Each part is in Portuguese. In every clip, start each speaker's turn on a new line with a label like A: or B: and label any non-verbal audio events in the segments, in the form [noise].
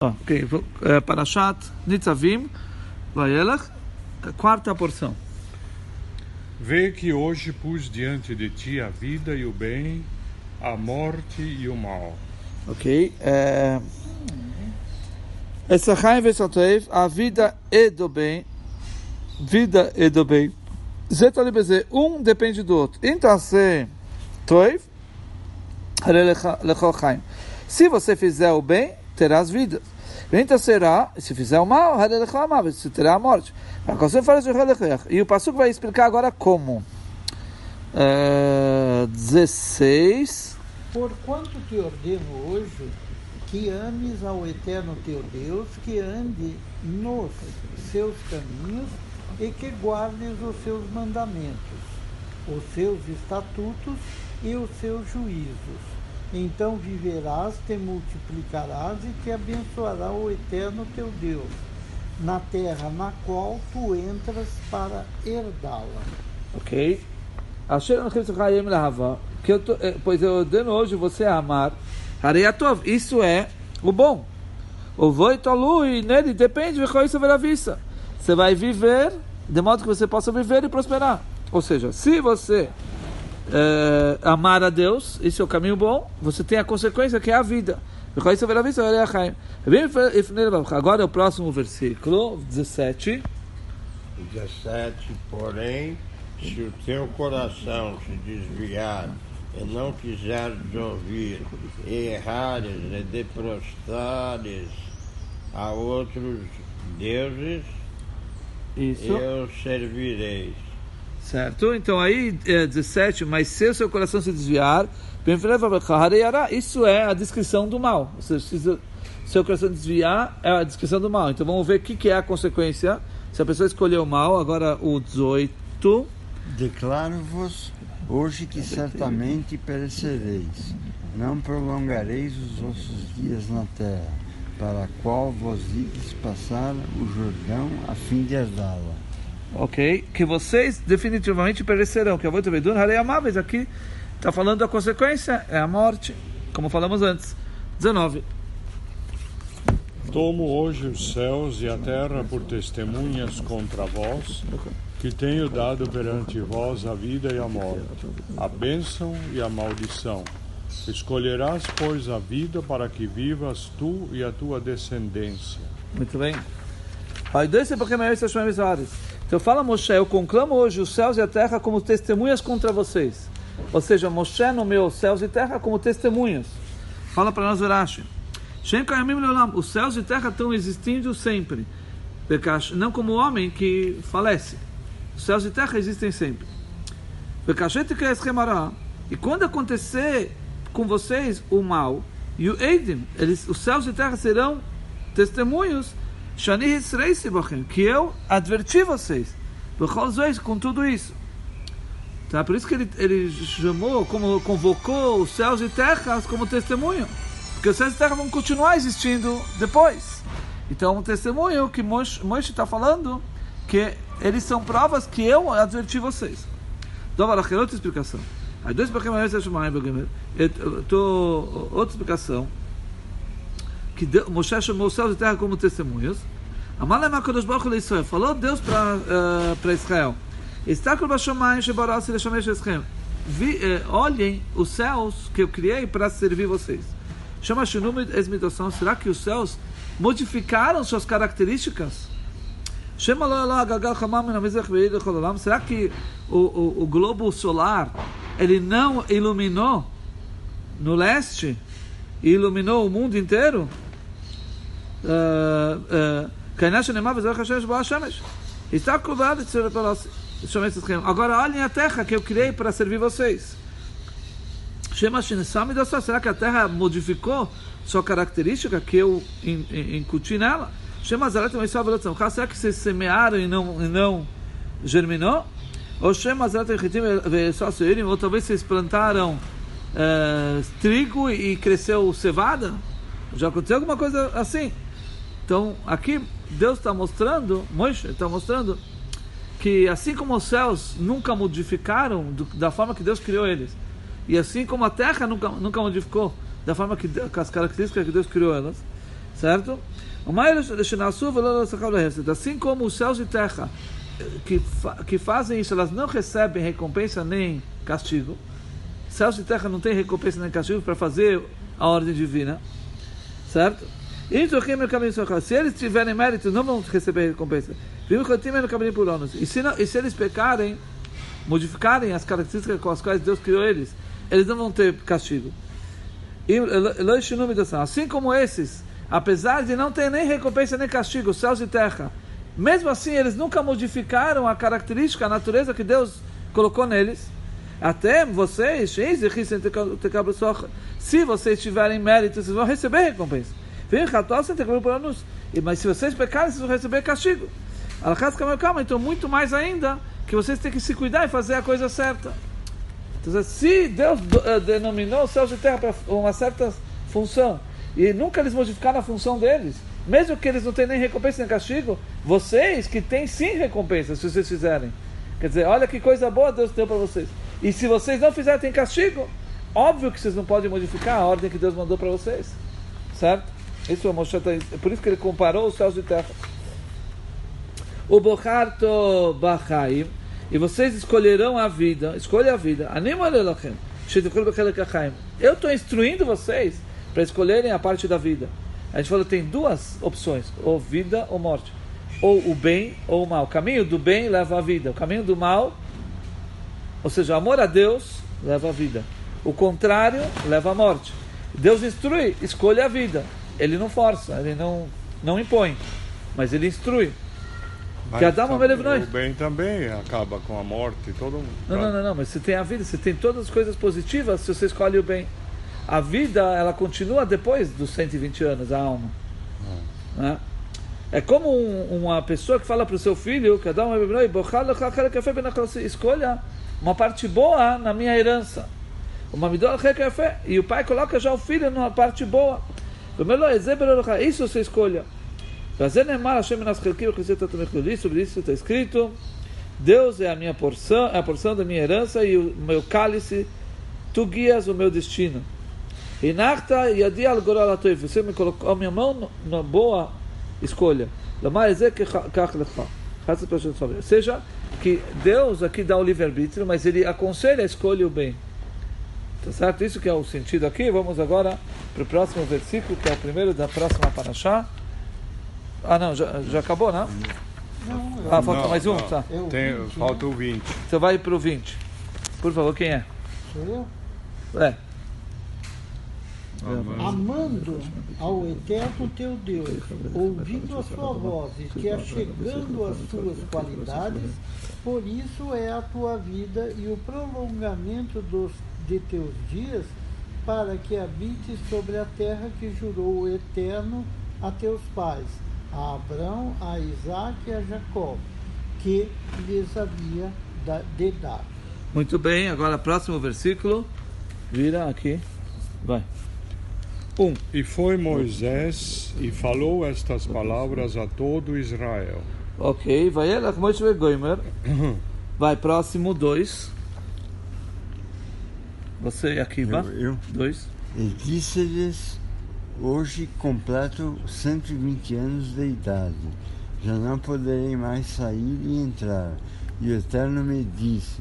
A: Ok, uh, Parashat Nitzavim, Vayelach, quarta porção.
B: Vê que hoje pus diante de ti a vida e o bem, a morte e o mal.
A: Ok. Essa raiva a vida e do bem, vida e do bem. Um depende do outro. Então, se Toiv, se você fizer o bem, terás vidas. Então será, se fizer o mal, você terá a morte. E o Passuco vai explicar agora como. Uh, 16.
C: Por quanto te ordeno hoje que ames ao eterno teu Deus, que ande nos seus caminhos e que guardes os seus mandamentos, os seus estatutos e os seus juízos então viverás, te multiplicarás e te abençoará o eterno teu Deus, na terra na qual tu entras para herdá-la.
A: Ok? Que eu tô, eh, pois eu ordeno hoje você amar. Areiatov, isso é o bom. O voitolu e nele depende de vista. Você vai viver de modo que você possa viver e prosperar. Ou seja, se você uh, amar a Deus, esse é o caminho bom, você tem a consequência que é a vida. Agora é o próximo versículo, 17.
D: 17, porém, se o teu coração se desviar e não quiseres ouvir, e errares e de prostrares a outros deuses, Isso. eu servirei
A: Certo? Então aí, é 17, mas se o seu coração se desviar, isso é a descrição do mal. Se o seu coração desviar, é a descrição do mal. Então vamos ver o que, que é a consequência. Se a pessoa escolheu o mal, agora o 18.
E: Declaro-vos hoje que certamente perecereis. Não prolongareis os vossos dias na terra, para a qual vos ides passar o Jordão a fim de herdá-la
A: ok? Que vocês definitivamente perecerão. Que a voita vedun harei amáveis. Aqui está falando a consequência, é a morte, como falamos antes. 19.
B: Tomo hoje os céus e a terra por testemunhas contra vós, que tenho dado perante vós a vida e a morte, a bênção e a maldição. Escolherás, pois, a vida para que vivas tu e a tua descendência.
A: Muito bem. Então fala Moshe, eu conclamo hoje os céus e a terra como testemunhas contra vocês. Ou seja, Moshe nomeou os céus e terra como testemunhas. Fala para nós, Verashi. Os céus e terra estão existindo sempre. Não como o homem que falece. Os céus e terra existem sempre. E quando acontecer com vocês o mal, e o Eidim, eles, os céus e terra serão testemunhos que eu adverti vocês, com tudo isso. Tá? Por isso que ele, ele chamou, como convocou os céus e terras como testemunho. Porque os céus e terra vão continuar existindo depois. Então, um testemunho que Moshe está falando que eles são provas que eu adverti vocês. Então, outra explicação. Outra explicação que Deus, Moshe chamou os céus e terra como testemunhas. Amalem HaKadosh Baruch Hu Israel. Falou Deus para uh, Israel. Estáculo Bashomayim Shebarasi Leshamesh Eschem. Olhem os céus que eu criei para servir vocês. Chama Shunum Esmidoção. Será que os céus modificaram suas características? Será que o, o, o globo solar ele não iluminou no leste e iluminou o mundo inteiro? Agora olhem a terra que eu criei para servir vocês. Será que a terra modificou sua característica que eu incuti nela? Será que vocês semearam e não, e não germinou? Ou talvez vocês plantaram uh, trigo e cresceu cevada? Já aconteceu alguma coisa assim? Então, aqui Deus está mostrando, Moisés está mostrando, que assim como os céus nunca modificaram do, da forma que Deus criou eles, e assim como a terra nunca, nunca modificou da forma que com as características que Deus criou elas, Certo? Assim como os céus e terra que, que fazem isso, elas não recebem recompensa nem castigo. Céus e terra não têm recompensa nem castigo para fazer a ordem divina. Certo? Se eles tiverem mérito, não vão receber recompensa. E se, não, e se eles pecarem, modificarem as características com as quais Deus criou eles, eles não vão ter castigo. Assim como esses, apesar de não ter nem recompensa nem castigo, céus e terra, mesmo assim eles nunca modificaram a característica, a natureza que Deus colocou neles. Até vocês, se vocês tiverem mérito, vocês vão receber recompensa. Mas se vocês pecarem, vocês vão receber castigo. Então, muito mais ainda, que vocês têm que se cuidar e fazer a coisa certa. Então, se Deus uh, denominou os céus e terra para uma certa função, e nunca eles modificaram a função deles, mesmo que eles não tenham nem recompensa nem castigo, vocês que têm sim recompensa, se vocês fizerem. Quer dizer, olha que coisa boa Deus deu para vocês. E se vocês não fizerem, tem castigo. Óbvio que vocês não podem modificar a ordem que Deus mandou para vocês. Certo? Isso é, Moshe, tá, por isso que ele comparou os céus e terra. O Bocharto Bachaim e vocês escolherão a vida, escolha a vida. Eu estou instruindo vocês para escolherem a parte da vida. A gente falou tem duas opções, ou vida ou morte. Ou o bem ou o mal. O caminho do bem leva à vida. O caminho do mal, ou seja, o amor a Deus leva à vida. O contrário leva à morte. Deus instrui, escolha a vida. Ele não força, ele não, não impõe, mas ele instrui.
B: Mas que Adão O bem também acaba com a morte, todo mundo.
A: Não, não, não, não, mas você tem a vida, você tem todas as coisas positivas se você escolhe o bem. A vida, ela continua depois dos 120 anos, a alma. Ah. Né? É como um, uma pessoa que fala para o seu filho, que escolha uma parte boa na minha herança. Uma e o pai coloca já o filho numa parte boa. Isso você escolha. Sobre isso está escrito: Deus é a minha porção, é a porção da minha herança e o meu cálice, tu guias o meu destino. Você me colocou a minha mão na boa escolha. Seja, que Deus aqui dá o livre-arbítrio, mas ele aconselha a escolha o bem. Tá certo? Isso que é o sentido aqui. Vamos agora para o próximo versículo, que é o primeiro da próxima paraxá. Ah, não, já, já acabou, né?
C: Não,
A: ah, falta
B: não,
A: mais um?
B: Não.
A: Tá.
B: Tem, falta o 20.
A: Então vai para o 20. Por favor, quem é?
C: Sou eu?
A: É.
C: Amando ao eterno teu Deus, ouvindo a sua voz e te achegando as suas qualidades, por isso é a tua vida e o prolongamento dos, de teus dias, para que habites sobre a terra que jurou o eterno a teus pais a Abraão, a Isaac e a Jacó, que lhes havia de dar.
A: Muito bem, agora próximo versículo. Vira aqui. Vai. Um.
B: E foi Moisés e falou estas palavras a todo Israel.
A: Ok, vai ela como Goimer. Vai, próximo dois. Você aqui, vai?
E: Eu, eu.
A: Dois.
E: E disse-lhes Hoje completo 120 anos de idade. Já não poderei mais sair e entrar. E o Eterno me disse: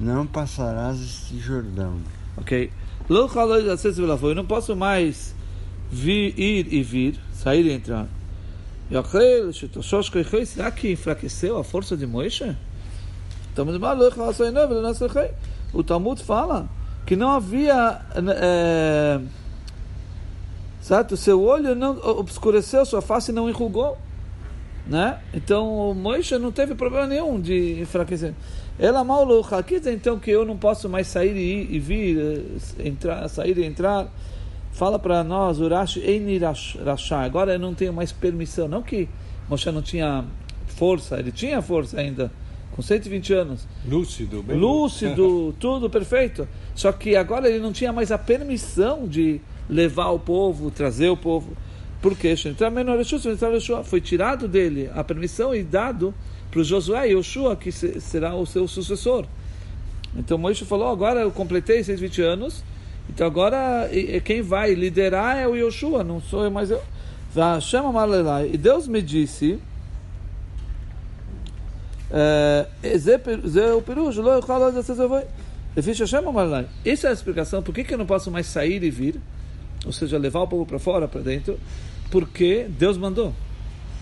E: Não passarás este Jordão.
A: Ok. Eu não posso mais vir, ir e vir, sair e entrar. Será que enfraqueceu a força de Moisés? O Talmud fala que não havia. É, certo? Seu olho não obscureceu, sua face não enrugou, né? Então, Moisés não teve problema nenhum de enfraquecer. Ela malu quer dizer então que eu não posso mais sair e, e vir, eh, entrar, sair e entrar. Fala para nós, Urashi Einirashá. Agora eu não tenho mais permissão. Não que Moisés não tinha força, ele tinha força ainda, com 120 anos.
B: Lúcido, bem
A: lúcido, [laughs] tudo perfeito. Só que agora ele não tinha mais a permissão de levar o povo, trazer o povo. Porque foi tirado dele a permissão e dado para o Josué e Yoshua, que será o seu sucessor. Então Moisés falou: agora eu completei 120 anos, então agora quem vai liderar é o Yoshua, não sou eu mais eu. E Deus me disse, זה פיר- זהו פירוש, לא יוכל עוד לעשות זבוי. לפי שהשם אמר להם. Essa é a explicação por que, que eu não posso mais sair e vir, ou seja, levar o povo para fora, para dentro, porque Deus mandou. Ou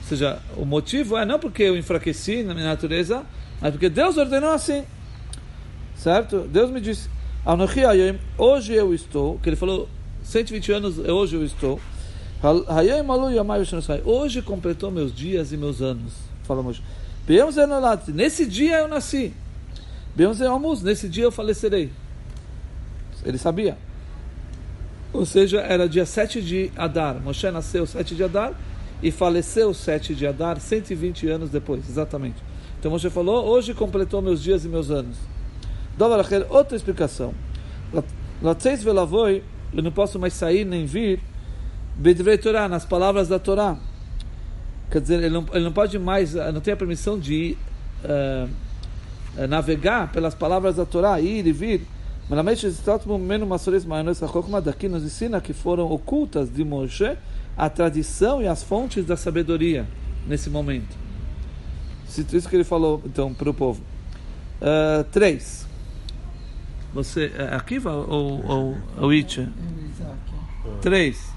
A: seja, o motivo é não porque eu enfraqueci na minha natureza, mas porque Deus ordenou assim. Certo? Deus me disse, "Anochi hayom", hoje eu estou, que ele falou 120 anos, hoje eu estou. "Hayom alu yamai v'shanusai", Hoje completou meus dias e meus anos. Fala Moshe. Nolati, Nesse dia eu nasci. Amuz, Nesse dia eu falecerei. Ele sabia. Ou seja, era dia 7 de Adar. Moshe nasceu 7 de Adar e faleceu 7 de Adar, 120 anos depois, exatamente. Então Moshe falou, hoje completou meus dias e meus anos. Acher, outra explicação. Eu não posso mais sair nem vir, Torah, nas palavras da Torá. Quer dizer, ele não, ele não pode mais, eh, não tem a permissão de eh, navegar pelas palavras da Torá, ir e vir. Daqui nos ensina que foram ocultas de Moshe a tradição e as fontes da sabedoria nesse momento. Isso isso que ele falou então para o povo. Uh, três. Você é Akiva ou, ou, ou. Três.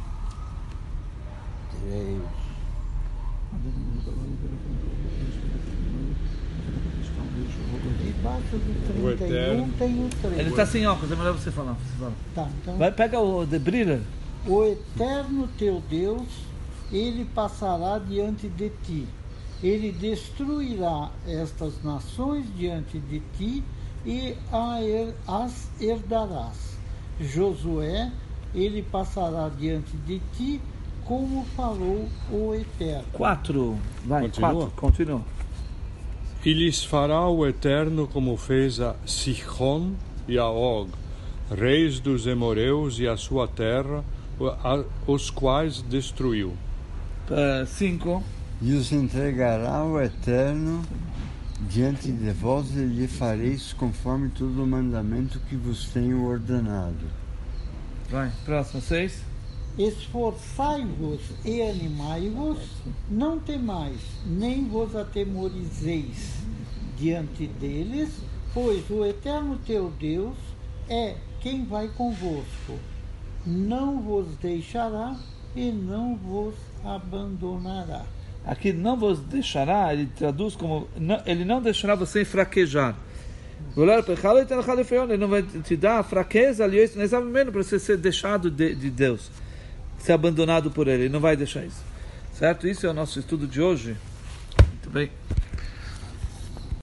D: Três.
C: Debaixo do
B: O
C: 31
B: Eterno.
C: tem o 3.
A: Ele está sem óculos, é melhor você falar. Você fala.
C: Tá, então,
A: Vai, pega o The Briller.
C: O eterno teu Deus, ele passará diante de ti. Ele destruirá estas nações diante de ti e as herdarás. Josué, ele passará diante de ti, como falou o Eterno.
A: Quatro. Vai,
B: Continua?
A: quatro. Continua.
B: E lhes fará o Eterno como fez a Sihon e a Og, reis dos Emoreus e a sua terra, os quais destruiu.
A: Uh, cinco.
E: E os entregará o Eterno diante de vós e lhe fareis conforme todo o mandamento que vos tenho ordenado.
A: Vai. Próximo. Seis.
C: Esforçai-vos e animai-vos, não temais, nem vos atemorizeis diante deles, pois o eterno teu Deus é quem vai convosco. Não vos deixará e não vos abandonará.
A: Aqui não vos deixará, ele traduz como não- ele não deixará você fraquejar. Ele não vai te dar fraqueza, aliás, exatamente para você ser deixado de, de Deus, ser abandonado por Ele. Ele não vai deixar isso. Certo? Isso é o nosso estudo de hoje. Muito bem.